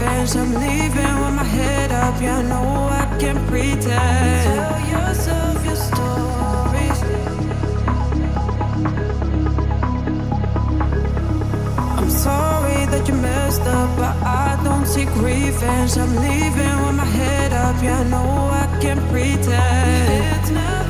revenge. I'm leaving with my head up. Yeah, I know I can pretend. Tell yourself your stories. I'm sorry that you messed up, but I don't seek revenge. I'm leaving with my head up. Yeah, I know I can pretend. It's never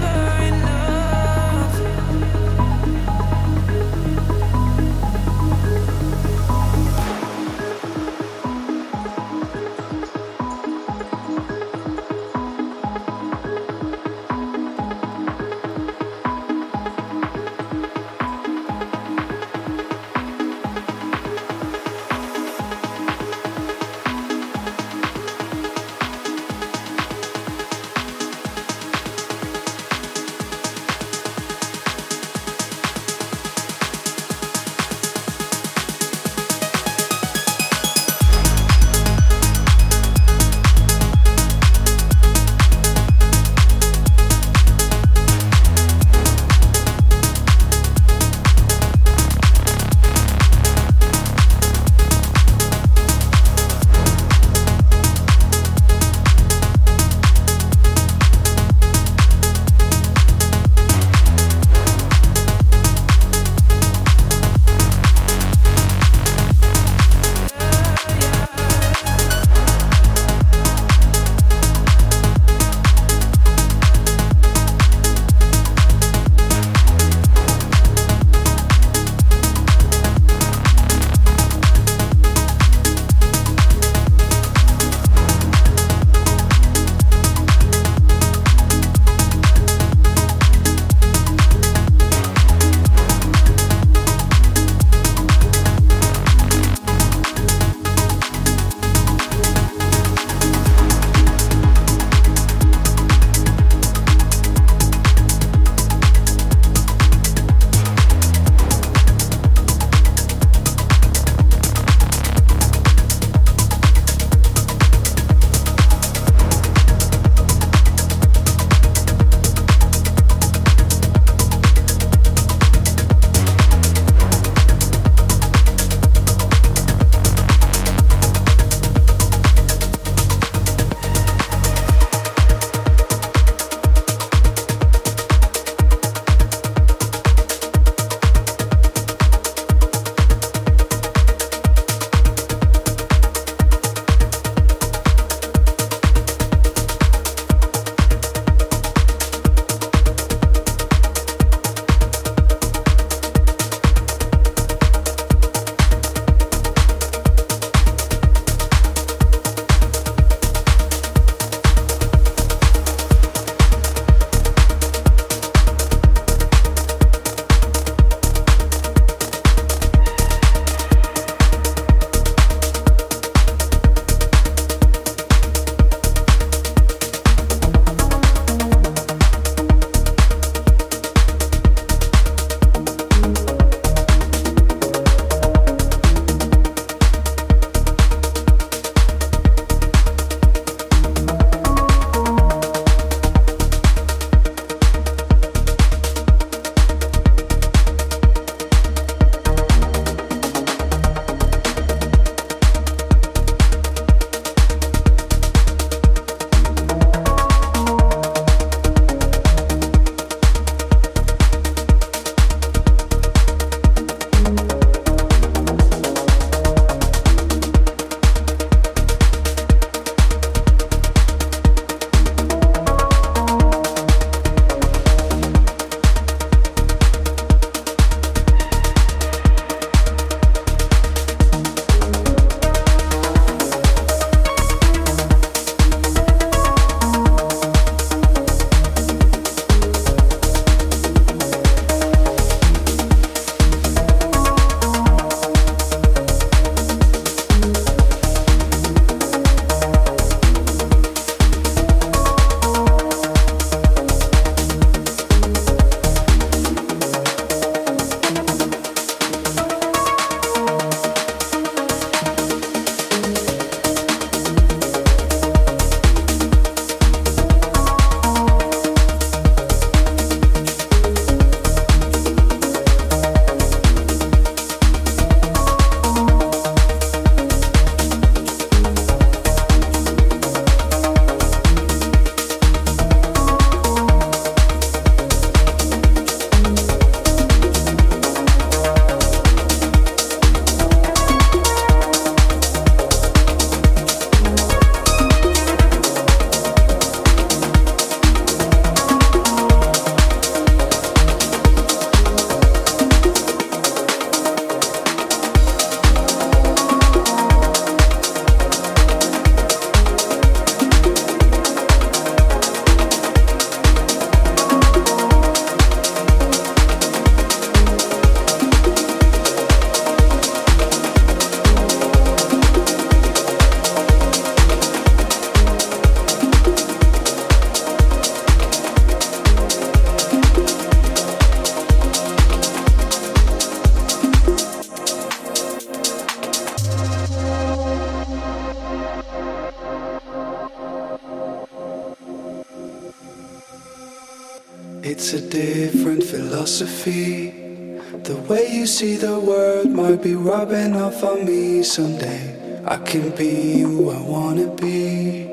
rubbing off on me someday. I can be who I wanna be.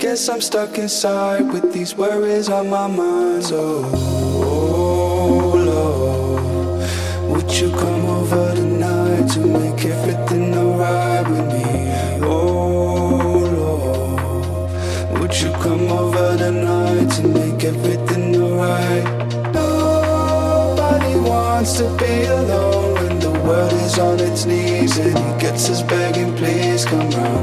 Guess I'm stuck inside with these worries on my mind. Oh. on its knees and he gets us begging, please come round.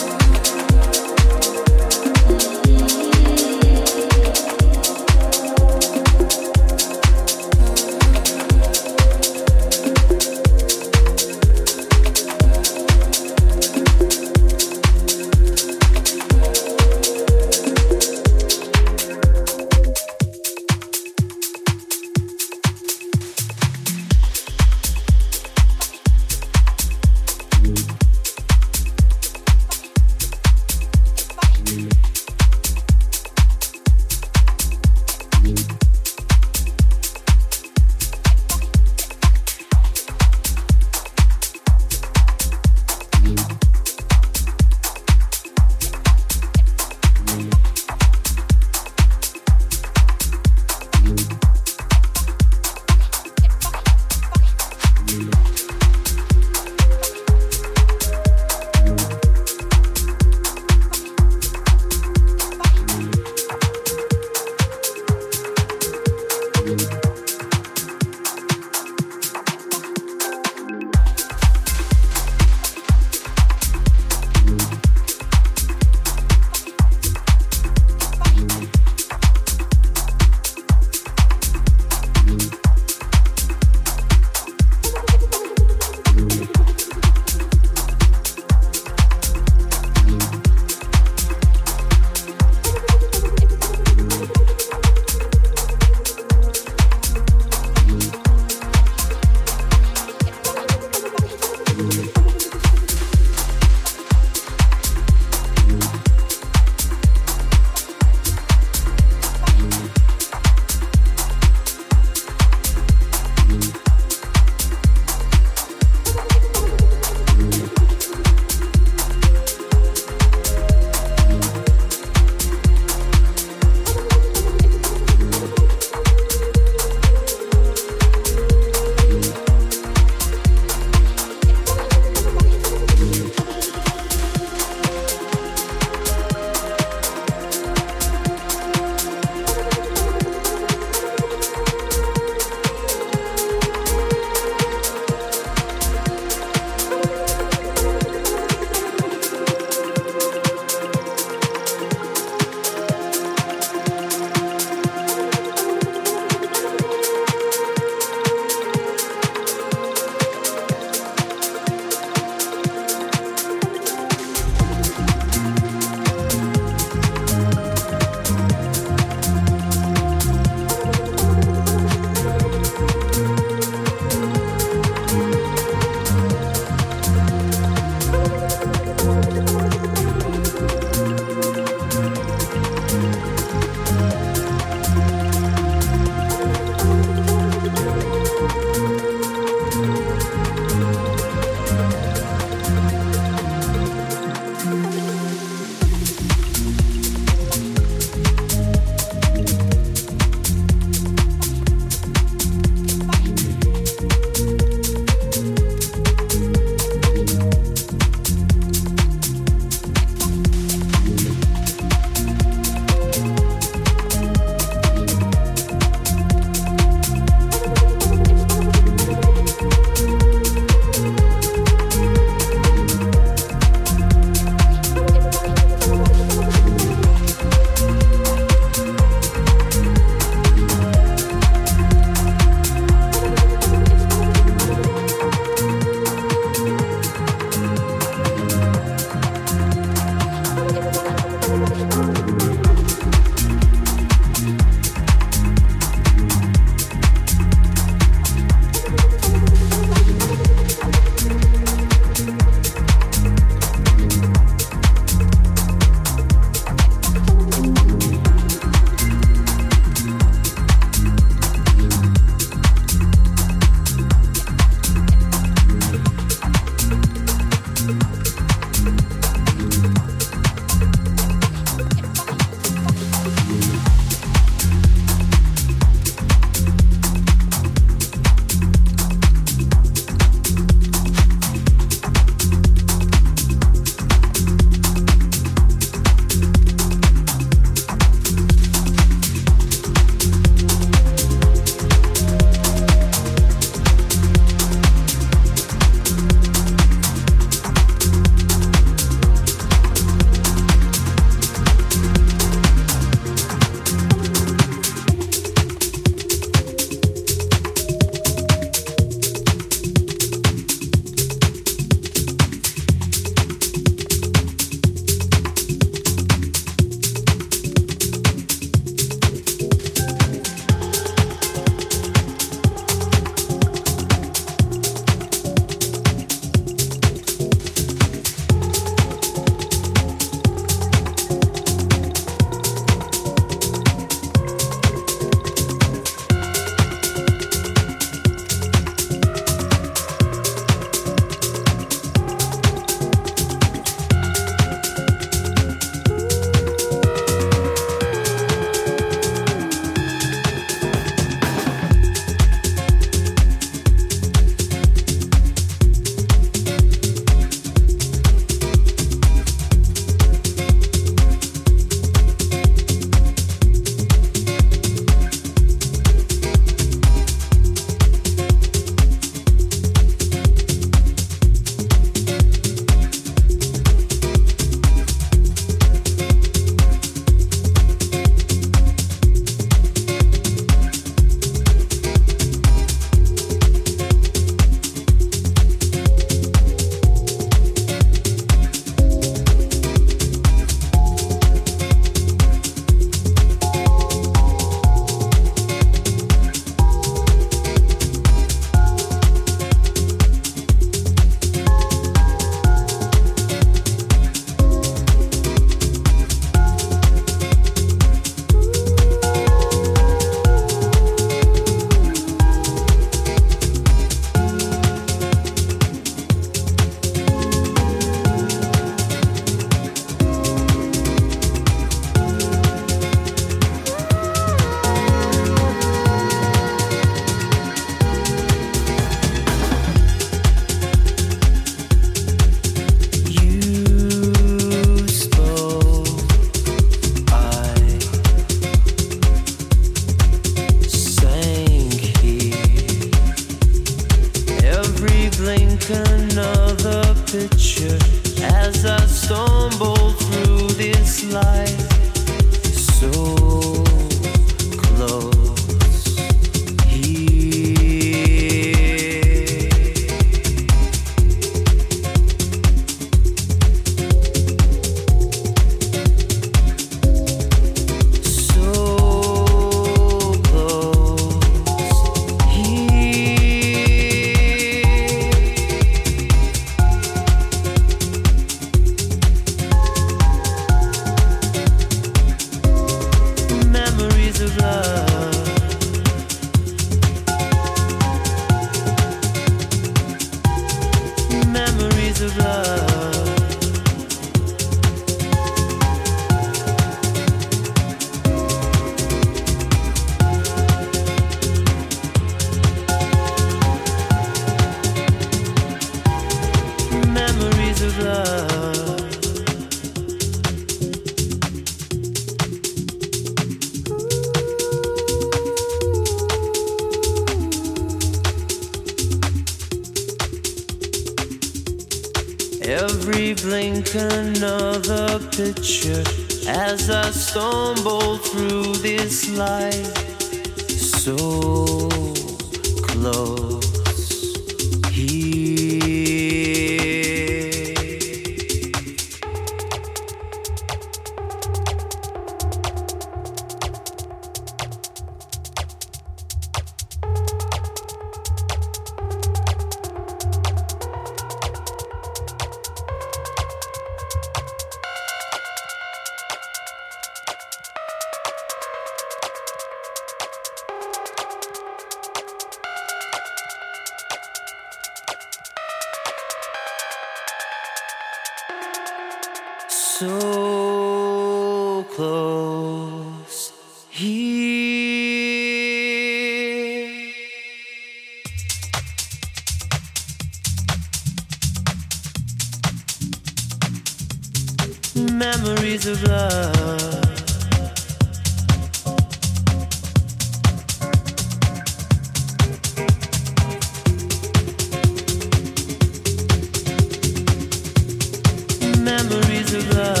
love.